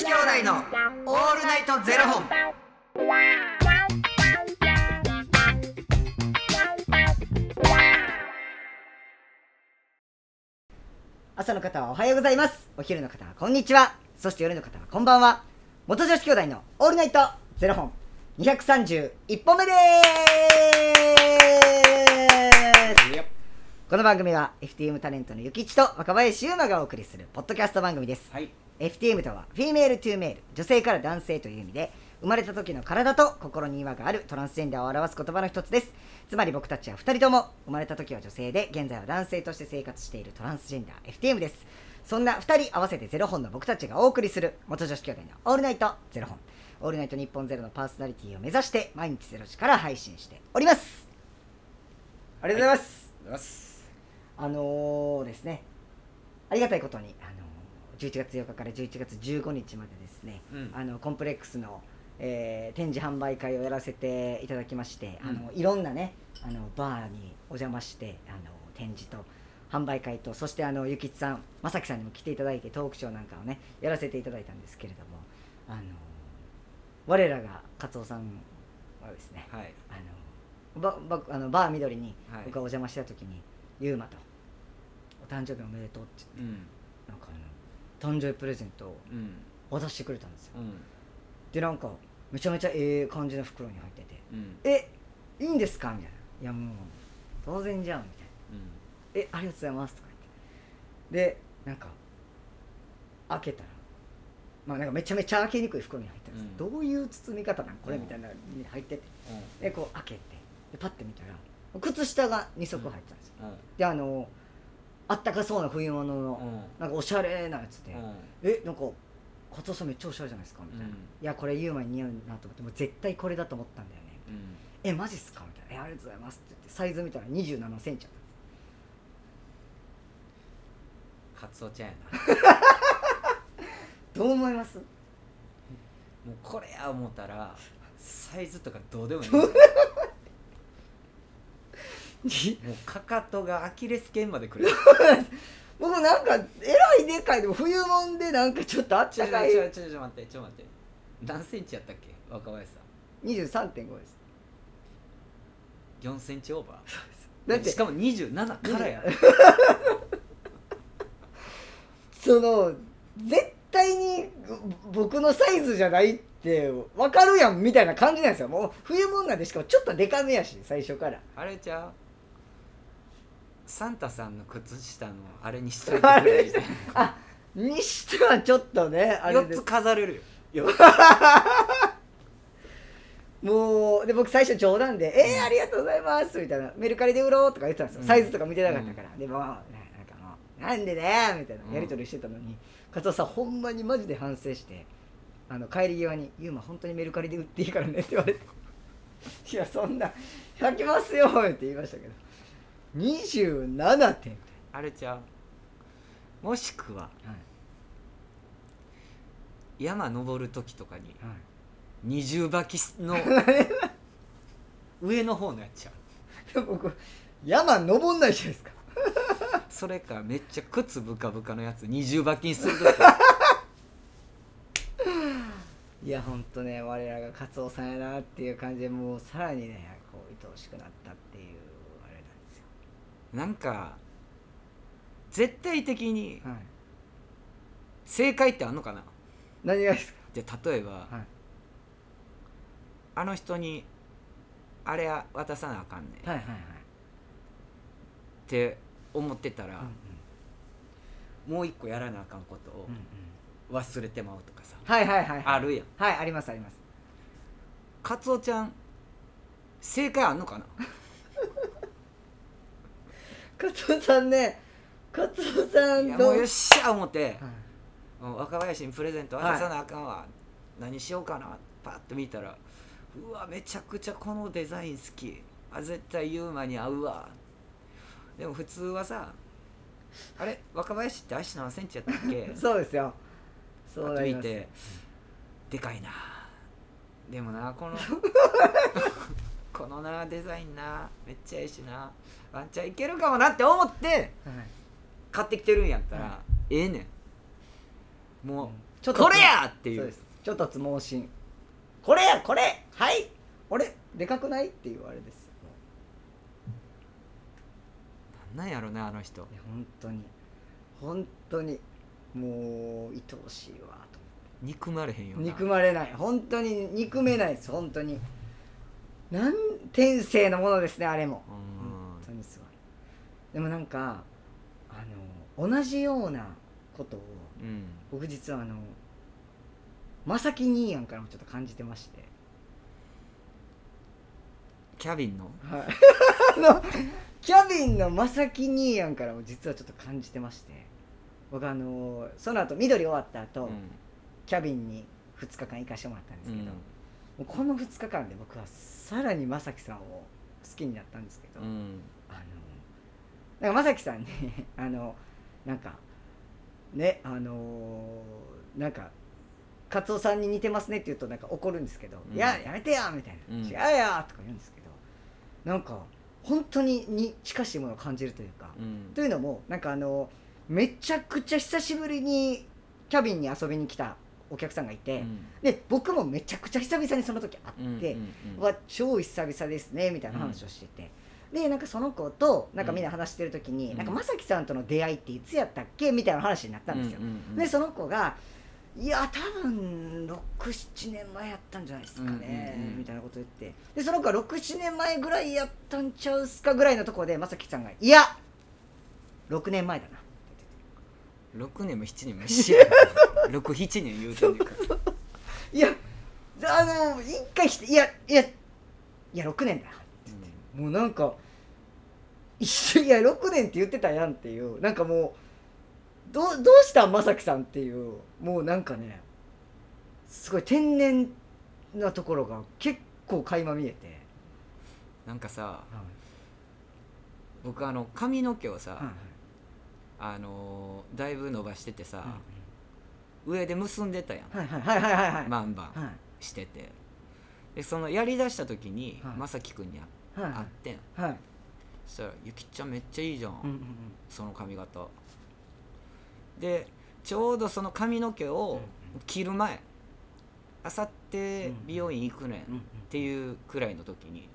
子兄弟のオールナイトゼロ本。朝の方はおはようございます。お昼の方はこんにちは。そして夜の方はこんばんは。元女子兄弟のオールナイトゼロ本。231本目です。この番組は FTM タレントのゆきちと若林優馬がお送りするポッドキャスト番組です。はい。FTM とは female to male 女性から男性という意味で生まれた時の体と心に違和があるトランスジェンダーを表す言葉の一つです。つまり僕たちは2人とも生まれた時は女性で現在は男性として生活しているトランスジェンダー FTM です。そんな2人合わせてゼロ本の僕たちがお送りする元女子兄弟のオールナイトゼロ本。オールナイトニッポンゼロのパーソナリティを目指して毎日ゼロ時から配信しております。ありがとうございます、ます。あのーですね、ありがたいことに、あのー11月8日から11月15日までですね、うん。あのコンプレックスの、えー展示販売会をやらせていただきまして、うん。あのいろんなねあのバーにお邪魔してあの展示と販売会とそしてあのゆきつさん正樹さんにも来ていただいてトークショーなんかをねやらせていただいたんですけれどもあの我らが勝夫さんはですねはい。あのばばあのバー緑にはい。僕がお邪魔した時に「ゆうまとお誕生日おめでとう」って言ってうん。なんかあの誕生日プレゼントをうん。渡してくれたんですようん。でなんかめちゃめちゃええ感じの袋に入っててうん。「えいいんですか?」みたいな「いやもう当然じゃん」みたいな「えありがとうございます」とか言ってでなんか開けたらまあなんかめちゃめちゃ開けにくい袋に入ってるんですよ、うんどういう包み方なんこれ？うんみたいなのに入っててうん。でこう開けてでパッて見たら靴下が2足入ってたんですよ、うん。であのあったかそうな冬物の、うん。なんかおしゃれなやつで、うん。えなんか加藤さんめっちゃおしゃれじゃないですかみたいな、うんいやこれユーマに似合うなと思ってもう絶対これだと思ったんだよねうん。えマジっすかみたいなえありがとうございますって言ってサイズ見たら2 7センチあったカツオちゃんやな。どう思います？もうこれや思ったらサイズとかどうでもいい。もうかかとがアキレス腱までくる。僕なんかえらいでかいでも冬もんでなんかちょっとあったかいちょちょちょ待ってちょ待って。何センチやったっけ？若林さん。23.5です4センチオーバー？だってしかも27からや。その絶対に僕のサイズじゃないって分かるやんみたいな感じなんですよもう冬もんなんでしかもちょっとデカめやし最初からあれちゃう？サンタさんの靴下のあれにしといてくれみたい あにしてはちょっとねあな4れです。つ飾れるよ。もうで僕最初冗談で「えー、ありがとうございます」みたいな「メルカリで売ろう」とか言ってたんですよ、うん。サイズとか見てなかったから、でもなんかもう「なんでね」みたいな。うん。やり取りしてたのに、加藤さんほんまにマジで反省してあの帰り際に「ユーマ本当にメルカリで売っていいからね」って言われて「いやそんな履きますよ」って言いましたけど27点。あれちゃう。もしくははい。山登る時とかにはい。二重履きの 上の方のやつちゃう。僕山登んないじゃないですか。それかめっちゃ靴ブカブカのやつ二重履きにする時。いやほんとね我らがカツオさんやなっていう感じでもうさらにねこう愛おしくなったっていうなんか絶対的にはい。正解ってあんのかな？何がですじゃあ例えば、はい。あの人にあれは渡さなあかんねん。っはいはいはい。て思ってたら、うんもう一個やらなあかんことをうんうん。忘れてまうとかさ、はいはいはい。あるやん。はいありますあります。カツオちゃん正解あんのかな？カツオさんねカツオさんといやもうよっしゃ思って、はい。もう若林にプレゼント渡さなあかんわ、何しようかな。パッと見たらうわめちゃくちゃこのデザイン好き。あ絶対ユーマに合うわ。でも普通はさあれ？若林って足何センチやったっけ？そうですよ。そうなります。と見てでかいな。でもなこの このなデザインなめっちゃええしなワンチャンいけるかもなって思ってはい。買ってきてるんやったら、はええねん。もう、うん。ちょっとこれやっていう。ちょっとつ盲信。これやこれはい。俺でかくないっていうあれです。よなんやろねあの人。本当に。本当にもう愛おしいわと憎まれへんよな。憎まれない。本当に憎めないです本当に。なん天性のものですねあれも。うん。本当にすごい。でもなんかあの同じようなことをうん。僕実はあの正木兄やんからもちょっと感じてまして。キャビンの？はい。あのキャビンの正木兄やんからも実はちょっと感じてまして。僕あのその後緑終わった後、うん。キャビンに2日間行かしてもらったんですけど、うんこの2日間で僕はさらに正樹さんを好きになったんですけど、うんあのなんか正樹さんにあのなんかねあのーなんか「カツオさんに似てますね」って言うとなんか怒るんですけど「うんいややめてや!」みたいな「うん違うよ!」とか言うんですけどなんか本当にに近しいものを感じるというか、うんというのもなんかあのめちゃくちゃ久しぶりにキャビンに遊びに来たお客さんがいて、うん。で僕もめちゃくちゃ久々にその時会って、うんうんわ超久々ですねみたいな話をしてて、でなんかその子となんかみんな話してる時に、うん。なんか正樹さんとの出会いっていつやったっけ？みたいな話になったんですよ、でその子が「いや多分67年前やったんじゃないですかね」みたいなこと言って。でその子は67年前ぐらいやったんちゃうっすかぐらいのところで正樹さんが「いや6年前だな」って言ってて。6年も7年も一緒や67年言うてんねんからいやあの。一回していやいやいや6年だもうなんか一緒いや6年って言ってたやんっていうなんかもうどうどうしたん正樹さんっていうもうなんかねすごい天然なところが結構垣間見えて、なんかさ僕あの。髪の。毛をさ、はいあの。だいぶ伸ばしててさ、上で結んでたやん、はいはいはいはいはい。はいバンバンはい。してて。でそのやりだした時に、はい。まさきくんに会はい会ってん。はいそしたら「ゆきちゃんめっちゃいいじゃん、うんうんその髪型」でちょうどその髪の毛を切る前あさって美容院行くねんっうんうん。ていうくらいの時に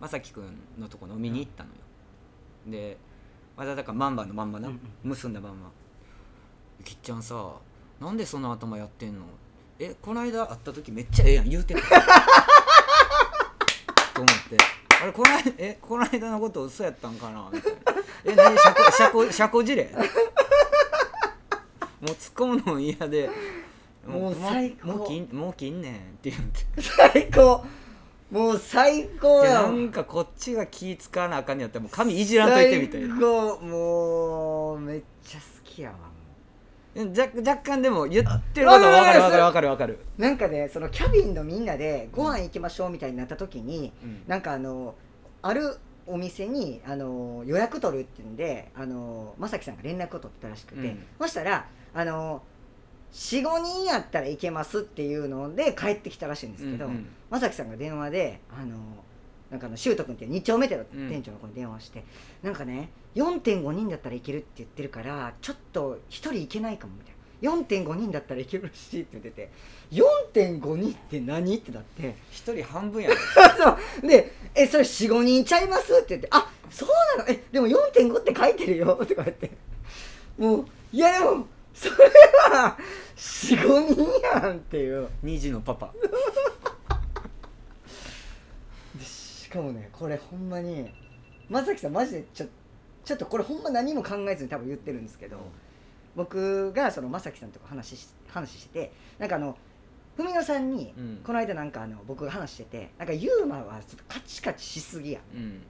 まさきくんのとこ飲みに行ったのよ。でまだだからマンバのまんまな、結んだまんま「ゆきちゃんさなんでその頭やってんの？えこの間会った時めっちゃええやん言うてた」と思って「あれこの間えこの間のこと嘘やったんかな?」みたいな「え何？社交社交社交辞令?」もう突っ込むのも嫌で「もう最高。もう切んもう切んねん」って言って。最高。もう最高やなんかこっちが気使わなあかんねやったらもう髪いじらんといてみたいな。最高。もうめっちゃ好きやわ。も若若干でも言ってることは分かる。分かる分かる分かる、うなんかねそのキャビンのみんなでご飯行きましょうみたいになった時に、うん。なんかあのあるお店にあの予約取るっていうんであの正樹さんが連絡を取ってたらしくて、うん。そしたらあの45人やったらいけますっていうので帰ってきたらしいんですけど、うんうん。正樹さんが電話であのなんかあの修斗君っていう2丁目店のうん店長の子に電話して、なんかね4.5人だったらいけるって言ってるからちょっと1人いけないかもみたいな。4.5人だったらいけるらしいって言ってて4.5人って何ってなって。一人半分やね そう。で「えそれ45人ちゃいます?」って言って「あそうなの？えでも4.5って書いてるよ」とか言って。もういやでもそれは45人やんっていう。2児のパパでしかもねこれほんまに正樹さんマジでちょちょっとこれほんま何も考えずに多分言ってるんですけど僕がその正樹さんとか話し話しててなんかあの文野さんにうん。この間なんかあの僕が話しててなんかユーマはちょっとカチカチしすぎやっうん。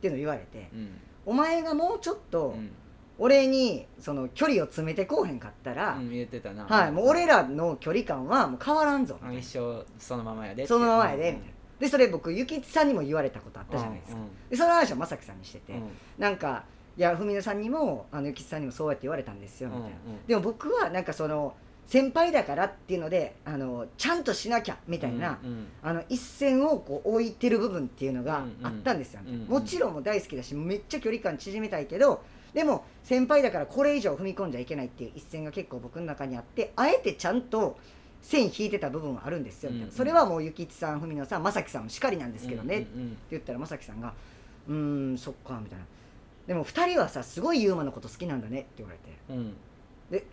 ていうの言われてうん。お前がもうちょっとうん。俺にその距離を詰めてこうへんかったら、うん言ってたな。はいもう俺らの距離感はもう変わらんぞみたいな。一生そのままやでって。そのままやでうんみたいなでそれ僕ゆきちさんにも言われたことあったじゃないですか、でその話は正樹さんにしてて、うん。なんかいや文野さんにもあのゆきちさんにもそうやって言われたんですよみたいな、うんうん。でも僕はなんかその先輩だからっていうのであのちゃんとしなきゃみたいな、うんうんあの一線をこう置いてる部分っていうのがうんうん。あったんですよ、うんうん。もちろんもう大好きだしめっちゃ距離感縮めたいけどでも先輩だからこれ以上踏み込んじゃいけないっていう一線が結構僕の中にあってあえてちゃんと線引いてた部分はあるんですよみたいな、うんそれはもうゆきちさん文野さん正樹さんもしかりなんですけどね、って言ったら正樹さんが「うーんそっか」みたいな「でも2人はさすごいユーマのこと好きなんだね」って言われて。うん。うん「え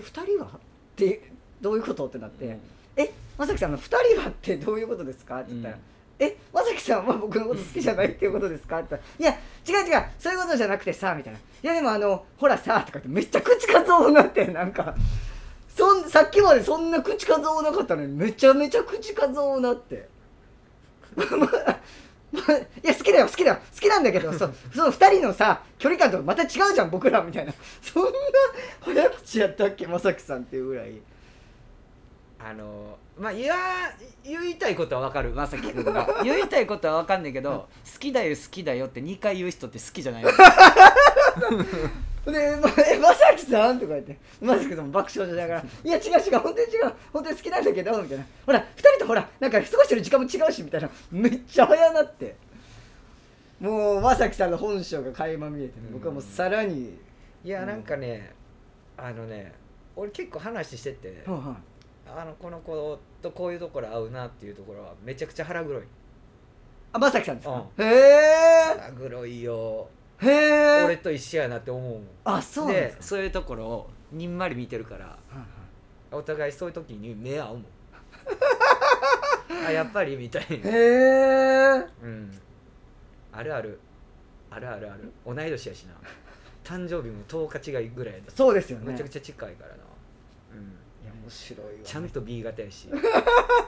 2人は?」ってどういうこと？ってなって「うん。え正樹さんの2人はってどういうことですか?」って言ったら「うん。え正樹さんは僕のこと好きじゃないっていうことですか?」って言ったら「いや違う違うそういうことじゃなくてさ」みたいな「いやでもあのほらさ」とか言ってめっちゃ口数多なってなんかさっきまでそんな口数多なかったのにめちゃめちゃ口数多なって。いや好きだよ好きだよ。好きなんだけどそその2人のさ距離感とまた違うじゃん僕らみたいな。そんな早口やったっけ正樹さんっていうぐらい。あのまあいや言いたいことはわかるまさきくんが 言いたいことはわかんないけど好きだよ好きだよって2回言う人って好きじゃないよで、ま、え正樹さん？とか言って。正樹さんも爆笑しながら「いや違う違う。本当に違う。本当に好きなんだけど」みたいな「ほら2人とほらなんか過ごしてる時間も違うし」みたいな。めっちゃ早なって。もう正樹さんの本性が垣間見えてね僕はもうさらに。いやなんかね、あのね俺結構話してて、はいはい。あのこの子とこういうところ合うなっていうところはめちゃくちゃ腹黒い。あ正樹さんですか、うへえ腹黒いよへえ俺と一緒やなって思うもん。あそうなんでですか。そういうところをにんまり見てるからはいはい。お互いそういう時に目合うもん。あやっぱりみたいな。へえうん。あるある。あるあるある。同い年やしな。誕生日も10日違いぐらいで。そうですよね。めちゃくちゃ近いからな、うん、いや面白いわ。ちゃんと B 型やし。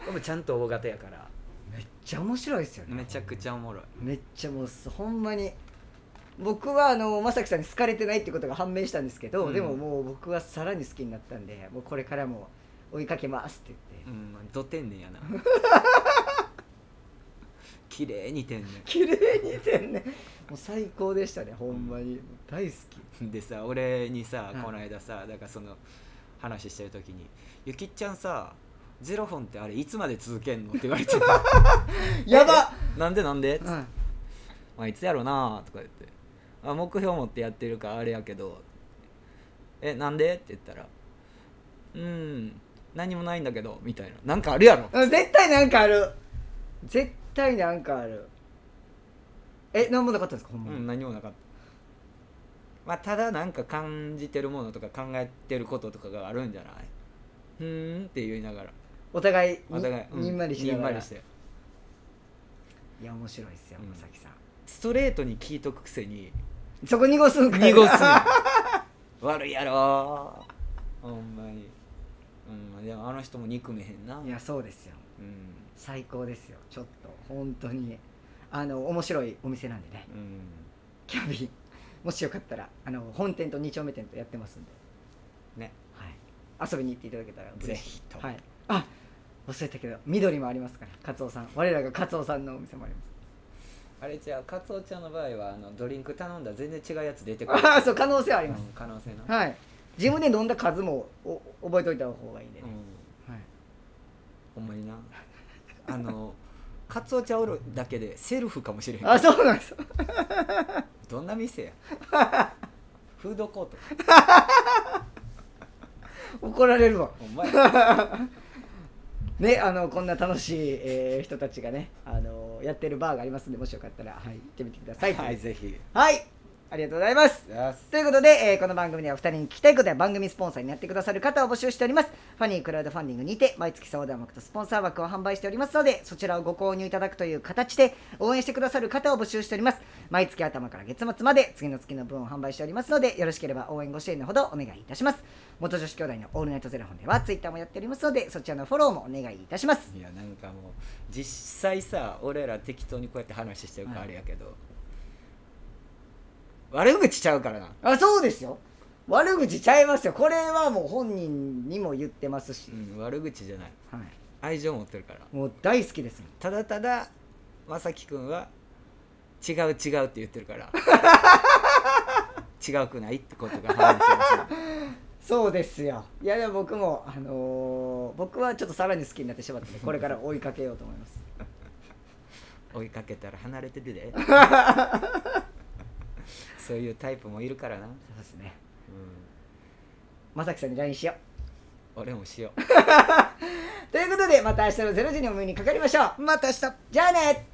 でもちゃんと O 型やから。めっちゃ面白いですよね。めちゃくちゃおもろい。めっちゃもうすほんまに僕はあの正樹さんに好かれてないってことが判明したんですけど、うん。でももう僕はさらに好きになったんでもうこれからも追いかけますって言って、うん。ど天然やな。綺麗に天然。綺麗にてんねもう最高でしたねほんまに。大好き。でさ俺にさ、はい。この間さだからその話してる時に「ゆきっちゃんさゼロ本ってあれいつまで続けんの?」って言われて。やば「なんでなんで?」はいまあ、いつやろなとか言って「あ目標持ってやってるからあれやけどえなんで?」って言ったら「うん何もないんだけど」みたいな。なんかあるやろ。うん絶対なんかある。絶対なんかある。え何もなかったんですか？ほんうまに、ん何もなかった。まあただなんか感じてるものとか考えてることとかがあるんじゃない？ふーんって言いながら。お互いにお互い、うにんまりしながら。にんまりして。いや面白いですようん。正樹さん。ストレートに聞いとくくせにそこ濁すんかい。濁す。悪いやろ。ほんまに。うんでもあの人も憎めへんな。いやそうですよ。うん。最高ですよ。ちょっと。本当に。あの面白いお店なんでね。うん。キャビン。もしよかったらあの本店と2丁目店とやってますんで、ね。はい、遊びに行っていただけたら。ぜひと。はい、あ忘れたけど緑もありますから。カツオさん。我らがカツオさんのお店もありますあれじゃあカツオちゃんの場合はあのドリンク頼んだら全然違うやつ出てくる。ああそう可能性はあります、うん可能性な、はい。自分で飲んだ数もお覚えといた方がいいんでね、うん。はい、ほんまにな。あのカツオちゃんおるだけでセルフかもしれへん。あそうなんです。どんな店や？フードコート。怒られるわ。ほんまや。ねあのこんな楽しい、えー人たちがねあのやってるバーがありますんでもしよかったら、はい、行ってみてください。はいぜひ。はいありがとうございます。ということで、えーこの番組では2人に聞きたいことや番組スポンサーになってくださる方を募集しております。ファニークラウドファンディングにて毎月相談枠とスポンサー枠を販売しておりますのでそちらをご購入いただくという形で応援してくださる方を募集しております。毎月頭から月末まで次の月の分を販売しておりますのでよろしければ応援ご支援のほどお願いいたします。元女子兄弟のオールナイトゼロ本ではツイッターもやっておりますのでそちらのフォローもお願いいたします。いやなんかもう実際さ俺ら適当にこうやって話してるからはいあれやけど、悪口ちゃうからな。あそうですよ。悪口ちゃいますよ。これはもう本人にも言ってますし、うん悪口じゃない。はい、愛情持ってるから。もう大好きですもん。ただただまさきくんは違う違うって言ってるから。違うくないってことが判明してそうですよ。いやでも僕もあのー僕はちょっとさらに好きになってしまったのでこれから追いかけようと思います。追いかけたら離れてるで そういうタイプもいるからな、うん、そうですね。まさきさんに LINE しよう。俺もしよう。ということでまた明日の0時にお目にかかりましょう。また明日。じゃあね